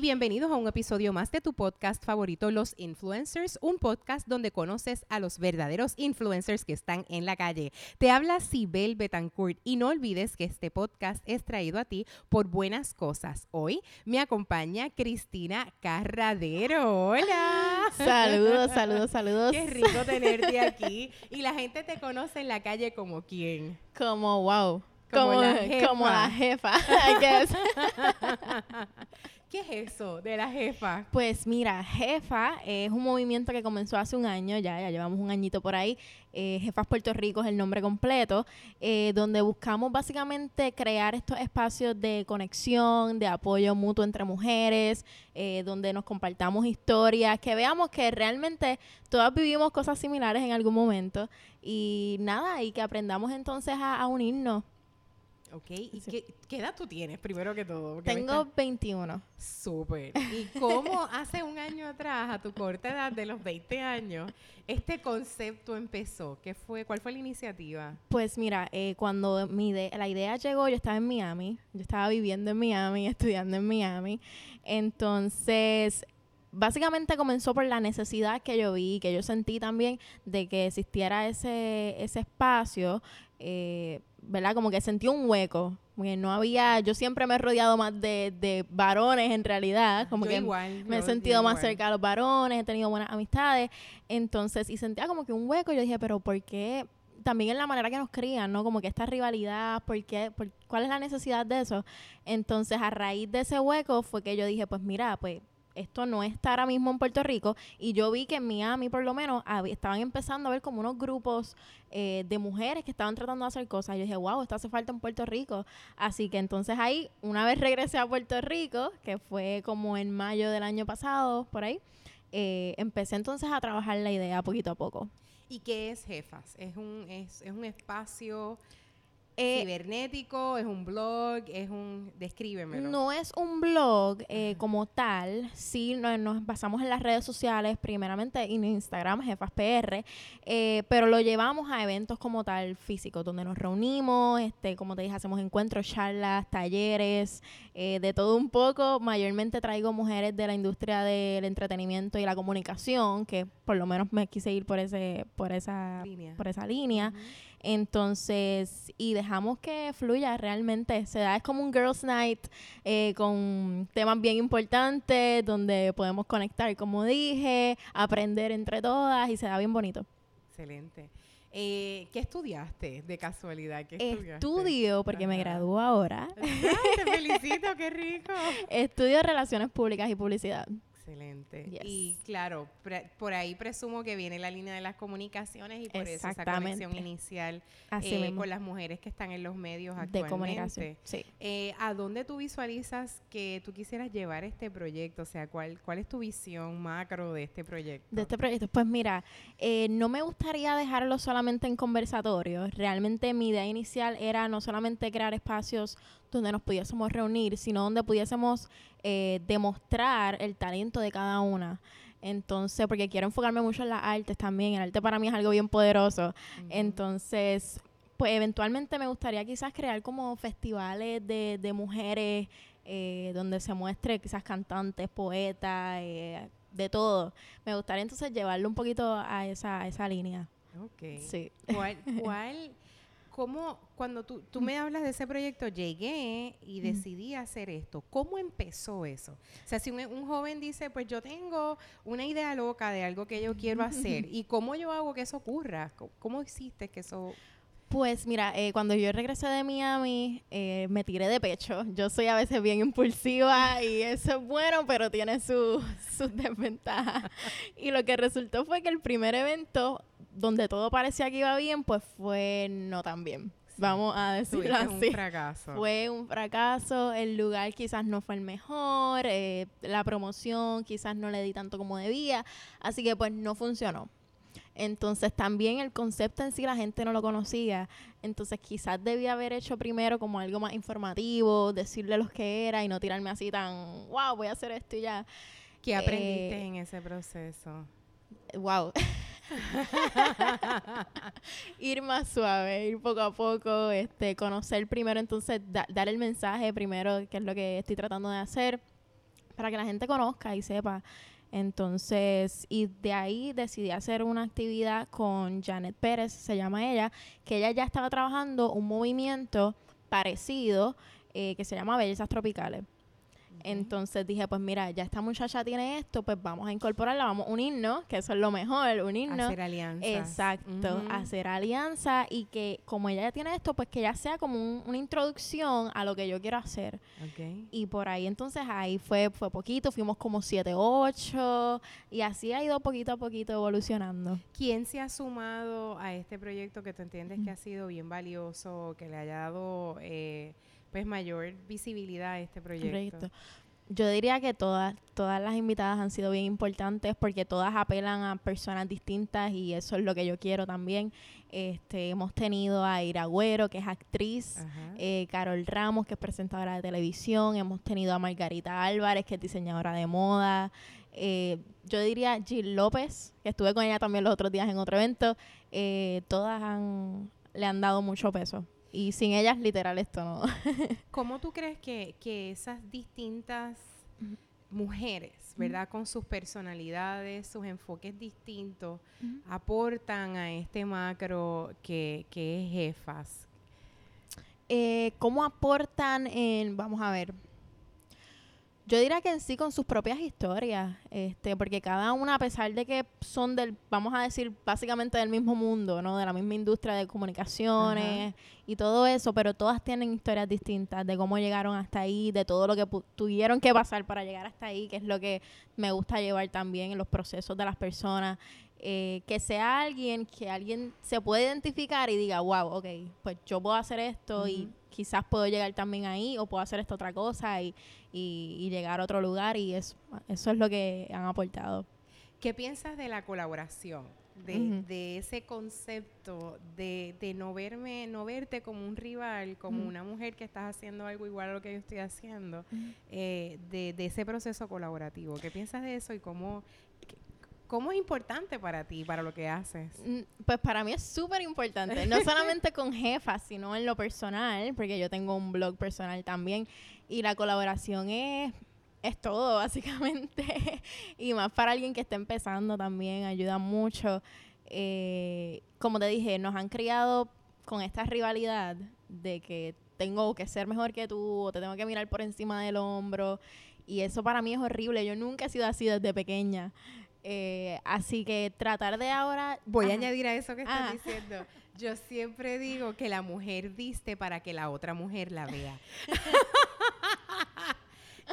Y bienvenidos a un episodio más de tu podcast favorito, Los Influencers, un podcast donde conoces a los verdaderos influencers que están en la calle. Te habla Sibel Betancourt y no olvides que este podcast es traído a ti por buenas cosas. Hoy me acompaña Cristina Carradero. Hola. Saludos, saludos, saludos. Qué rico tenerte aquí. Y la gente te conoce en la calle como quién. Como wow. Como la jefa. como la jefa, I guess. ¿Qué es eso de la jefa? Pues mira, Jefa es un movimiento que comenzó hace un año, ya, ya llevamos un añito por ahí. Eh, Jefas Puerto Rico es el nombre completo, eh, donde buscamos básicamente crear estos espacios de conexión, de apoyo mutuo entre mujeres, eh, donde nos compartamos historias, que veamos que realmente todas vivimos cosas similares en algún momento y nada, y que aprendamos entonces a, a unirnos. Ok, ¿y qué, qué edad tú tienes, primero que todo? Porque Tengo está- 21. Súper. ¿Y cómo hace un año atrás, a tu corta edad de los 20 años, este concepto empezó? ¿Qué fue? ¿Cuál fue la iniciativa? Pues mira, eh, cuando mi ide- la idea llegó, yo estaba en Miami, yo estaba viviendo en Miami, estudiando en Miami. Entonces, básicamente comenzó por la necesidad que yo vi, que yo sentí también de que existiera ese, ese espacio, eh, ¿verdad? Como que sentí un hueco. Porque no había, yo siempre me he rodeado más de, de varones en realidad, como Yo que igual, me he sentido más igual. cerca de los varones, he tenido buenas amistades. Entonces, y sentía como que un hueco. Yo dije, pero ¿por qué? También en la manera que nos crían, ¿no? Como que esta rivalidad, ¿por qué? ¿Por- ¿Cuál es la necesidad de eso? Entonces, a raíz de ese hueco fue que yo dije, pues mira, pues esto no está ahora mismo en Puerto Rico. Y yo vi que en Miami, por lo menos, estaban empezando a ver como unos grupos eh, de mujeres que estaban tratando de hacer cosas. Yo dije, wow, esto hace falta en Puerto Rico. Así que entonces ahí, una vez regresé a Puerto Rico, que fue como en mayo del año pasado, por ahí, eh, empecé entonces a trabajar la idea poquito a poco. ¿Y qué es Jefas? ¿Es un, es, es un espacio Eh, cibernético? ¿Es un blog? ¿Es un...? Descríbemelo. No es un blog eh, como tal, sí no- nos basamos en las redes sociales, primeramente en Instagram, Jefas PR, eh, pero lo llevamos a eventos como tal físicos, donde nos reunimos, este, como te dije, hacemos encuentros, charlas, talleres, eh, de todo un poco. Mayormente traigo mujeres de la industria del entretenimiento y la comunicación, que por lo menos me quise ir por ese, por esa, Línea. por esa línea. Entonces, y dejamos que fluya realmente. Se da, es como un girls' night eh, con temas bien importantes, donde podemos conectar, como dije, aprender entre todas y se da bien bonito. Excelente. Eh, ¿Qué estudiaste de casualidad? ¿Qué estudiaste? Estudio, porque me gradúo ahora, Ay, te felicito, qué rico. estudio Relaciones Públicas y Publicidad. Excelente. Yes. Y claro, pre- por ahí presumo que viene la línea de las comunicaciones y por eso esa conexión inicial eh, con las mujeres que están en los medios de actualmente. comunicación. Sí. Eh, ¿A dónde tú visualizas que tú quisieras llevar este proyecto? O sea, ¿cuál, cuál es tu visión macro de este proyecto? De este proyecto, pues mira, eh, no me gustaría dejarlo solamente en conversatorios. Realmente mi idea inicial era no solamente crear espacios donde nos pudiésemos reunir, sino donde pudiésemos eh, demostrar el talento de cada una. Entonces, porque quiero enfocarme mucho en las artes también. El arte para mí es algo bien poderoso. Entonces, pues eventualmente me gustaría quizás crear como festivales de, de mujeres eh, donde se muestre quizás cantantes, poetas, eh, de todo. Me gustaría entonces llevarlo un poquito a esa, a esa línea. Ok. Sí. ¿Cuál, cuál, cómo, cuando tú, tú me hablas de ese proyecto, llegué y decidí hacer esto. ¿Cómo empezó eso? O sea, si un, un joven dice, pues yo tengo una idea loca de algo que yo quiero hacer, ¿y cómo yo hago que eso ocurra? ¿Cómo, cómo hiciste que eso...? Pues mira, eh, cuando yo regresé de Miami, eh, me tiré de pecho. Yo soy a veces bien impulsiva y eso es bueno, pero tiene su- sus desventajas. Y lo que resultó fue que el primer evento, donde todo parecía que iba bien, pues fue no tan bien. Vamos a decirlo Tuviste un así. fracaso. Fue un fracaso, el lugar quizás no fue el mejor, eh, la promoción quizás no le di tanto como debía, así que pues no funcionó. Entonces también el concepto en sí la gente no lo conocía, entonces quizás debía haber hecho primero como algo más informativo, decirle los que era y no tirarme así tan, wow, voy a hacer esto y ya. ¿Qué aprendiste Eh, en ese proceso? Wow. ir más suave, ir poco a poco, este, conocer primero, entonces da- dar el mensaje primero, que es lo que estoy tratando de hacer. para que la gente conozca y sepa. Entonces, y de ahí decidí hacer una actividad con Janet Pérez, se llama ella, que ella ya estaba trabajando un movimiento parecido eh, que se llama Bellezas Tropicales. Entonces dije, pues mira, ya esta muchacha tiene esto, pues vamos a incorporarla, vamos a unirnos, que eso es lo mejor, unirnos. Hacer alianza. Exacto, hacer alianza y que como ella ya tiene esto, pues que ya sea como una introducción a lo que yo quiero hacer. Y por ahí entonces ahí fue, fue poquito, fuimos como 7, 8 y así ha ido poquito a poquito evolucionando. ¿Quién se ha sumado a este proyecto que tú entiendes que ha sido bien valioso, que le haya dado... Eh, pues mayor visibilidad a este proyecto. Yo diría que todas, todas las invitadas han sido bien importantes porque todas apelan a personas distintas y eso es lo que yo quiero también. Este, hemos tenido a Ira Agüero, que es actriz, eh, Carol Ramos, que es presentadora de televisión, hemos tenido a Margarita Álvarez, que es diseñadora de moda, eh, yo diría Jill López, que estuve con ella también los otros días en otro evento, eh, todas han, le han dado mucho peso y sin ellas, literal, esto no. ¿Cómo tú crees que, esas distintas mujeres, ¿verdad? Con sus personalidades, sus enfoques distintos, aportan a este macro que, que es jefas? Eh, ¿Cómo aportan en, vamos a ver, yo diría que en sí con sus propias historias, este, porque cada una, a pesar de que son del, vamos a decir, básicamente del mismo mundo, ¿no? De la misma industria de comunicaciones y todo eso, pero todas tienen historias distintas de cómo llegaron hasta ahí, de todo lo que tuvieron que pasar para llegar hasta ahí, que es lo que me gusta llevar también en los procesos de las personas. Eh, que sea alguien que alguien se puede identificar y diga, wow, ok, pues yo puedo hacer esto y quizás puedo llegar también ahí o puedo hacer esta otra cosa y, y, llegar a otro lugar y eso, eso es lo que han aportado. ¿Qué piensas de la colaboración? De, de ese concepto de, de, no verme, no verte como un rival, como una mujer que estás haciendo algo igual a lo que yo estoy haciendo, eh, de, de, ese proceso colaborativo. ¿Qué piensas de eso y cómo, ¿Cómo es importante para ti, para lo que haces? Mm, pues para mí es súper importante, no solamente con jefas, sino en lo personal, porque yo tengo un blog personal también y la colaboración es, es todo, básicamente. y más para alguien que está empezando también, ayuda mucho. Eh, como te dije, nos han criado con esta rivalidad de que tengo que ser mejor que tú o te tengo que mirar por encima del hombro. Y eso para mí es horrible. Yo nunca he sido así desde pequeña. Eh, así que tratar de ahora... Voy a añadir a eso que estás diciendo. Yo siempre digo que la mujer viste para que la otra mujer la vea.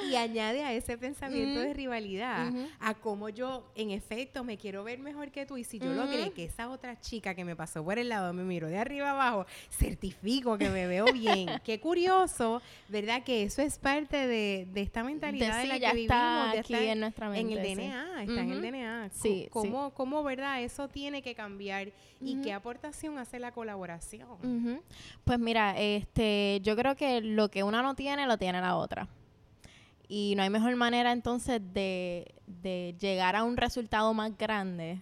y añade a ese pensamiento de rivalidad a cómo yo en efecto me quiero ver mejor que tú y si yo logré que esa otra chica que me pasó por el lado me miró de arriba abajo certifico que me veo bien. Qué curioso verdad que eso es parte de, esta mentalidad de, la que vivimos aquí en nuestra mente en el DNA está en el DNA sí, ¿Cómo, cómo verdad eso tiene que cambiar y qué aportación hace la colaboración pues mira este yo creo que lo que una no tiene lo tiene la otra y no hay mejor manera entonces de, de llegar a un resultado más grande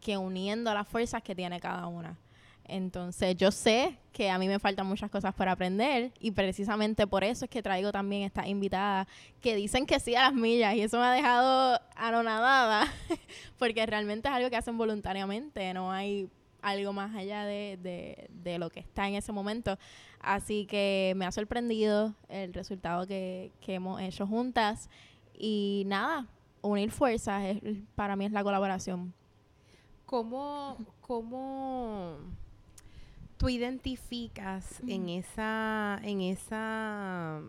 que uniendo las fuerzas que tiene cada una. Entonces yo sé que a mí me faltan muchas cosas para aprender y precisamente por eso es que traigo también estas invitadas que dicen que sí a las millas y eso me ha dejado anonadada porque realmente es algo que hacen voluntariamente, no hay algo más allá de, de, de lo que está en ese momento. Así que me ha sorprendido el resultado que, hemos hecho juntas. Y nada, unir fuerzas para mí es la colaboración. ¿Cómo, cómo tú identificas en esa, en esa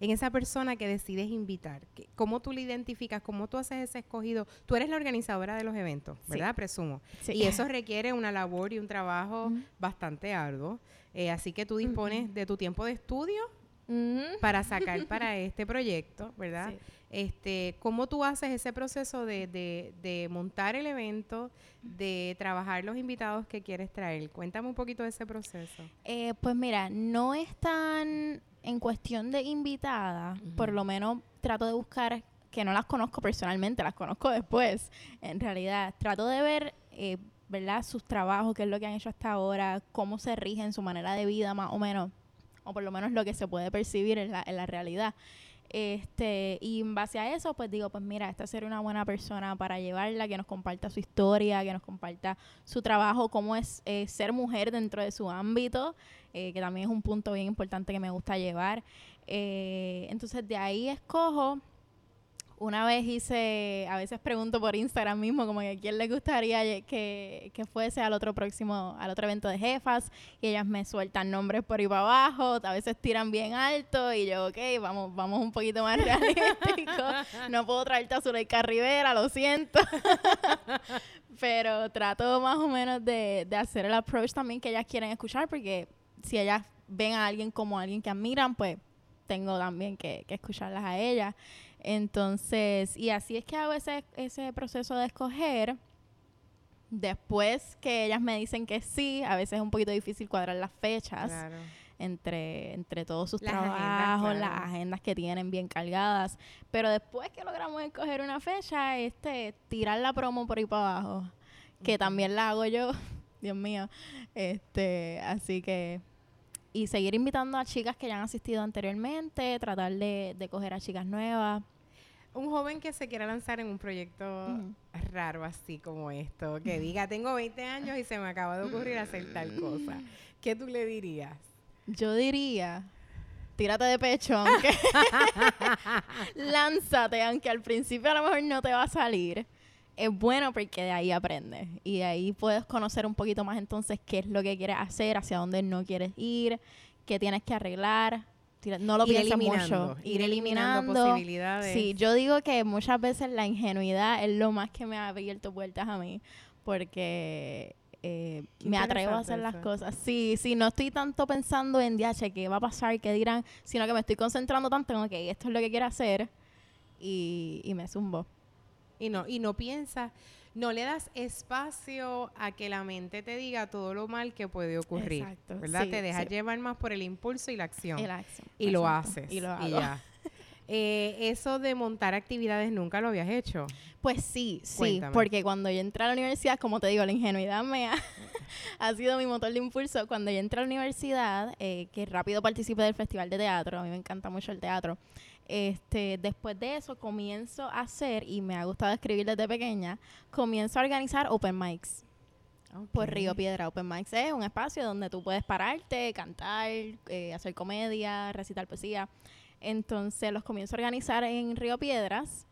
en esa persona que decides invitar? ¿Cómo tú la identificas? ¿Cómo tú haces ese escogido? Tú eres la organizadora de los eventos, ¿verdad? Presumo. Y eso requiere una labor y un trabajo bastante arduo. Eh, así que tú dispones de tu tiempo de estudio para sacar para este proyecto, ¿verdad? Este, ¿Cómo tú haces ese proceso de, de, montar el evento, de trabajar los invitados que quieres traer? Cuéntame un poquito de ese proceso. Eh, pues mira, no es tan en cuestión de invitada, por lo menos trato de buscar que no las conozco personalmente, las conozco después. En realidad, trato de ver, eh, ¿verdad? Sus trabajos, qué es lo que han hecho hasta ahora, cómo se rigen su manera de vida, más o menos, o por lo menos lo que se puede percibir en la, en la realidad. Este, y en base a eso, pues digo, pues mira, esta sería una buena persona para llevarla, que nos comparta su historia, que nos comparta su trabajo, cómo es eh, ser mujer dentro de su ámbito, eh, que también es un punto bien importante que me gusta llevar. Eh, entonces de ahí escojo una vez hice, a veces pregunto por Instagram mismo, como que quién le gustaría que, que, fuese al otro próximo, al otro evento de jefas, y ellas me sueltan nombres por ahí para abajo, a veces tiran bien alto, y yo, ok, vamos, vamos un poquito más realístico, no puedo traerte a Zuleika Rivera, lo siento, pero trato más o menos de, de hacer el approach también que ellas quieren escuchar, porque si ellas ven a alguien como alguien que admiran, pues tengo también que escucharlas a ellas. Entonces, y así es que hago ese, ese proceso de escoger. Después que ellas me dicen que sí, a veces es un poquito difícil cuadrar las fechas entre, entre todos sus trabajos, las agendas que tienen bien cargadas. Pero después que logramos escoger una fecha, este, tirar la promo por ahí para abajo, que también la hago yo, Dios mío. Este, así que y seguir invitando a chicas que ya han asistido anteriormente, tratar de, de coger a chicas nuevas. Un joven que se quiera lanzar en un proyecto raro así como esto, que diga, tengo 20 años y se me acaba de ocurrir hacer tal cosa. ¿Qué tú le dirías? Yo diría, tírate de pecho, aunque lánzate, aunque al principio a lo mejor no te va a salir es bueno porque de ahí aprendes y de ahí puedes conocer un poquito más entonces qué es lo que quieres hacer, hacia dónde no quieres ir, qué tienes que arreglar. No lo pienses mucho. Ir, eliminando, posibilidades. Sí, yo digo que muchas veces la ingenuidad es lo más que me ha abierto puertas a mí porque eh, me atrevo a hacer las cosas. Sí, sí, no estoy tanto pensando en, DH, qué va a pasar, qué dirán, sino que me estoy concentrando tanto en, que esto es lo que quiero hacer y, y me zumbo y no, y no piensas, no le das espacio a que la mente te diga todo lo mal que puede ocurrir. Exacto. ¿Verdad? te dejas llevar más por el impulso y la acción. Y, lo haces. Y lo hago. ya. Eh, eso de montar actividades nunca lo habías hecho. Pues sí, sí, porque cuando yo entré a la universidad, como te digo, la ingenuidad me ha, ha sido mi motor de impulso. Cuando yo entré a la universidad, eh, que rápido participé del festival de teatro, a mí me encanta mucho el teatro. Este, después de eso comienzo a hacer, y me ha gustado escribir desde pequeña, comienzo a organizar open mics. Por Río Piedra Open Mics es un espacio donde tú puedes pararte, cantar, eh, hacer comedia, recitar poesía. Entonces los comienzo a organizar en Río Piedras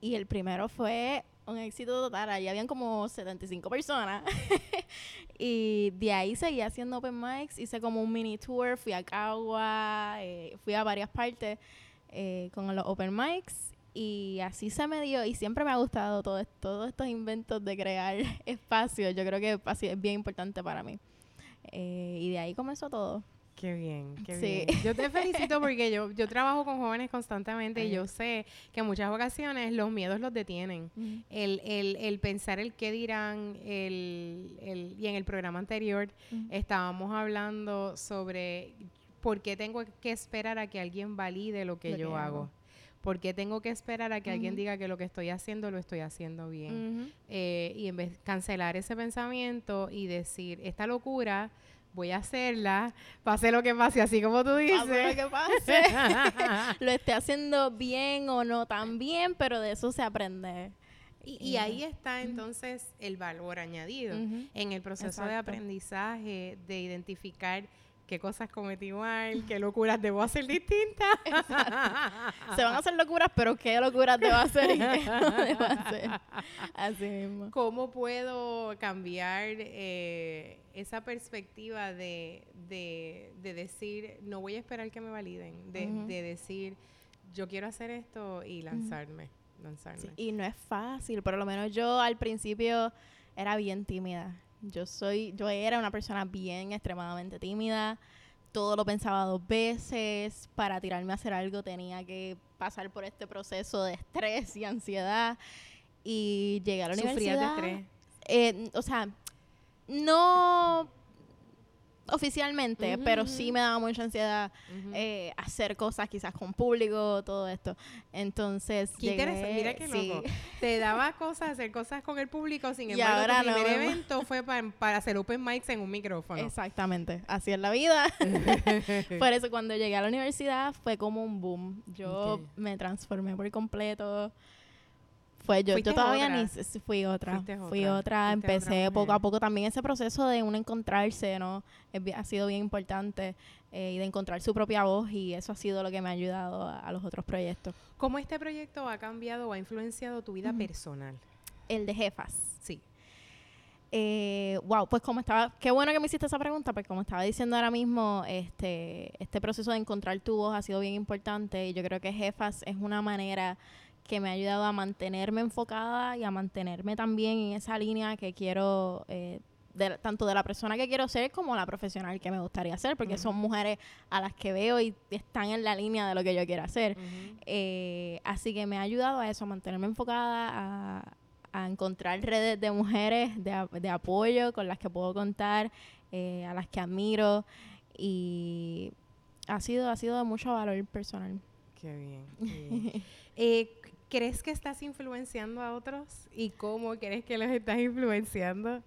y el primero fue un éxito total. Allí habían como 75 personas. y de ahí seguí haciendo open mics. Hice como un mini tour. Fui a Cagua, eh, fui a varias partes eh, con los open mics y así se me dio y siempre me ha gustado todo todos estos inventos de crear espacios. Yo creo que así es bien importante para mí. Eh, y de ahí comenzó todo. Qué bien, qué bien. Yo te felicito porque yo, yo trabajo con jóvenes constantemente y yo sé que en muchas ocasiones los miedos los detienen. el, el, el, pensar el qué dirán, el, el, y en el programa anterior estábamos hablando sobre ¿por qué tengo que esperar a que alguien valide lo que yo hago? ¿Por qué tengo que esperar a que alguien diga que lo que estoy haciendo lo estoy haciendo bien? Eh, y en vez de cancelar ese pensamiento y decir, esta locura voy a hacerla, pase lo que pase, así como tú dices. Pase lo que pase. lo esté haciendo bien o no tan bien, pero de eso se aprende. Y, ahí está entonces el valor añadido en el proceso de aprendizaje, de identificar qué cosas cometí mal, qué locuras debo hacer distintas. Se van a hacer locuras, pero qué locuras debo hacer y qué no debo hacer. Así mismo. ¿Cómo puedo cambiar eh, esa perspectiva de, de, de, decir, no voy a esperar que me validen, de, de decir, yo quiero hacer esto y lanzarme? lanzarme. y no es fácil, por lo menos yo al principio era bien tímida yo soy, yo era una persona bien extremadamente tímida. Todo lo pensaba dos veces. Para tirarme a hacer algo tenía que pasar por este proceso de estrés y ansiedad. Y llegué a la universidad. de estrés? Eh, o sea, no oficialmente, Ujú, pero ujú. sí me daba mucha ansiedad Ujú. eh, hacer cosas quizás con público, todo esto. Entonces, Qué interesante, llegué- mira qué sí. loco. Te daba cosas, hacer cosas con el público, sin Y embargo, ahora tu no primer vemos. evento fue pa- para hacer open mics en un micrófono. Exactamente, así es la vida. Por eso cuando llegué a la universidad fue como un boom. Yo Ok. me transformé por completo. Fue yo, yo todavía otra. ni fui otra. Fuiste Fui otra, otra, fuiste otra empecé poco a poco también ese proceso de uno encontrarse, ¿no? Es ha sido bien importante eh, y de encontrar su propia voz y eso ha sido lo que me ha ayudado a, a los otros proyectos. ¿Cómo este proyecto ha cambiado o ha influenciado tu vida Ujú. personal? El de jefas. Sí. Eh, wow, pues como estaba, qué bueno que me hiciste esa pregunta, porque como estaba diciendo ahora mismo, este, este proceso de encontrar tu voz ha sido bien importante y yo creo que Jefas es una manera que me ha ayudado a mantenerme enfocada y a mantenerme también en esa línea que quiero, eh, de- tanto de la persona que quiero ser como la profesional que me gustaría ser, porque son mujeres a las que veo y están en la línea de lo que yo quiero hacer. Eh, así que me ha ayudado a eso, a mantenerme enfocada, a, a encontrar redes de mujeres de, de apoyo con las que puedo contar, eh, a las que admiro y ha sido, ha sido de mucho valor personal. Qué bien. Eh, ¿Crees que estás influenciando a otros? ¿Y cómo crees que los estás influenciando?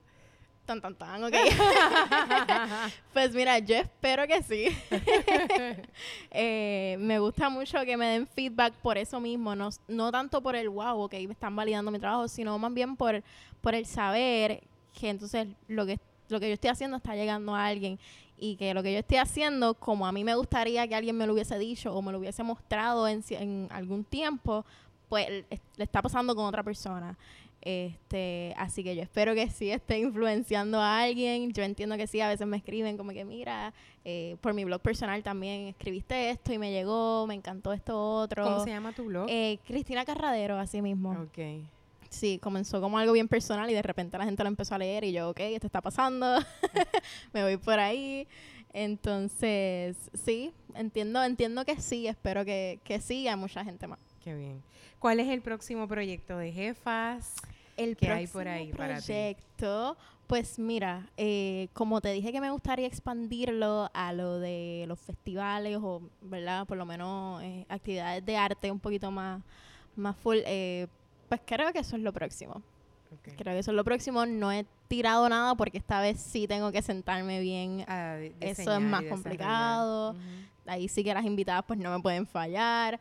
Tan, tan, tan, ok. pues mira, yo espero que sí. Eh, me gusta mucho que me den feedback por eso mismo, no, no tanto por el wow, ok, me están validando mi trabajo, sino más bien por, por el saber que entonces lo que, lo que yo estoy haciendo está llegando a alguien y que lo que yo estoy haciendo, como a mí me gustaría que alguien me lo hubiese dicho o me lo hubiese mostrado en, en algún tiempo, pues le le está pasando con otra persona. Este, así que yo espero que sí esté influenciando a alguien. Yo entiendo que sí, a veces me escriben como que, mira, eh, por mi blog personal también escribiste esto y me llegó, me encantó esto otro. ¿Cómo se llama tu blog? Eh, Cristina Carradero, así mismo. ok. Sí, comenzó como algo bien personal y de repente la gente lo empezó a leer y yo, ok, esto está pasando, me voy por ahí. Entonces, sí, entiendo, entiendo que sí, espero que, que siga mucha gente más. Qué bien. ¿Cuál es el próximo proyecto de jefas? El ¿Qué hay por ahí para ti? proyecto, pues mira, eh, como te dije que me gustaría expandirlo a lo de los festivales o, ¿verdad? Por lo menos eh, actividades de arte un poquito más, más full, eh, pues creo que eso es lo próximo. Creo que eso es lo próximo. No he tirado nada porque esta vez sí tengo que sentarme bien. A Eso es más complicado. Ahí sí que las invitadas pues no me pueden fallar.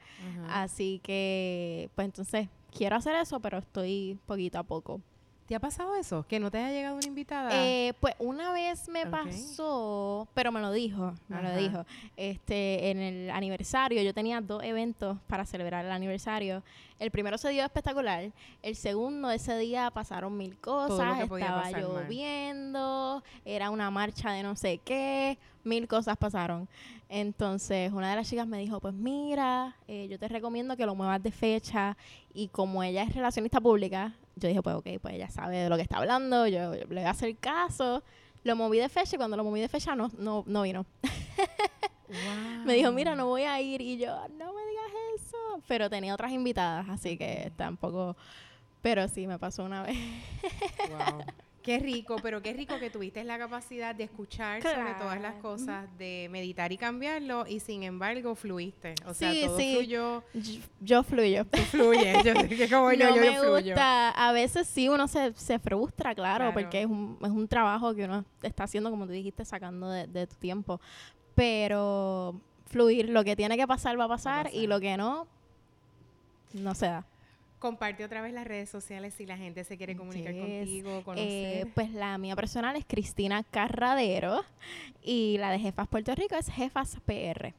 Así que, pues entonces quiero hacer eso, pero estoy poquito a poco. ¿Te ha pasado eso? ¿Que no te haya llegado una invitada? Eh, pues una vez me pasó, pero me lo dijo, me Ajá. lo dijo. Este, en el aniversario, yo tenía dos eventos para celebrar el aniversario. El primero se dio espectacular. El segundo, ese día pasaron mil cosas, estaba mal. lloviendo, era una marcha de no sé qué, mil cosas pasaron. Entonces, una de las chicas me dijo, pues mira, eh, yo te recomiendo que lo muevas de fecha. Y como ella es relacionista pública, yo dije, pues ok, pues ella sabe de lo que está hablando, yo, yo le voy a hacer caso. Lo moví de fecha y cuando lo moví de fecha no, no, no vino. Me dijo, mira, no voy a ir. Y yo, no me digas eso. Pero tenía otras invitadas, así que tampoco... Pero sí, me pasó una vez. Wow. Qué rico, pero qué rico que tuviste la capacidad de escuchar sobre todas las cosas, de meditar y cambiarlo, y sin embargo fluiste. O sea, Sí, todo sí. fluyó. Yo, yo fluyo. Tú fluyes. Yo sé que como yo, no yo, me yo fluyo. gusta. A veces sí uno se, se frustra, claro, Claro. porque es un, es un trabajo que uno está haciendo, como tú dijiste, sacando de, de tu tiempo. Pero fluir, lo que tiene que pasar va a pasar, y pasar. lo que no, no se da. Comparte otra vez las redes sociales si la gente se quiere comunicar Yes. contigo, conocer. Eh, pues la mía personal es Cristina Carradero y la de Jefas Puerto Rico es Jefas PR.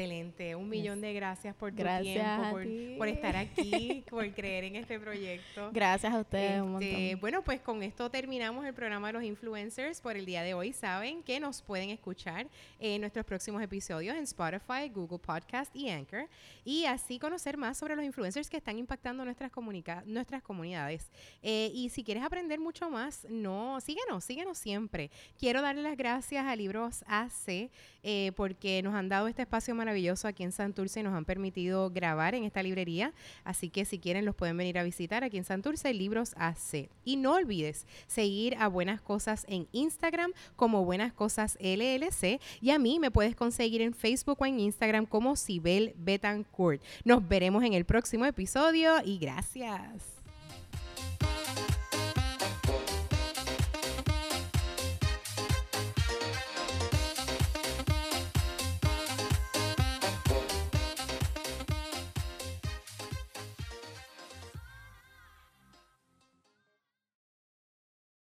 Excelente. Un millón de gracias por tu Gracias tiempo, por, ti. por estar aquí, por creer en este proyecto. Gracias a ustedes Este, bueno, pues con esto terminamos el programa de los influencers por el día de hoy. Saben que nos pueden escuchar en nuestros próximos episodios en Spotify, Google Podcast y Anchor. Y así conocer más sobre los influencers que están impactando nuestras, comunica- nuestras comunidades. Eh, y si quieres aprender mucho más, no, síguenos, síguenos siempre. Quiero darle las gracias a Libros AC eh, porque nos han dado este espacio maravilloso maravilloso aquí en Santurce y nos han permitido grabar en esta librería. Así que si quieren los pueden venir a visitar aquí en Santurce, Libros AC. Y no olvides seguir a Buenas Cosas en Instagram como Buenas Cosas LLC y a mí me puedes conseguir en Facebook o en Instagram como Sibel Betancourt. Nos veremos en el próximo episodio y gracias.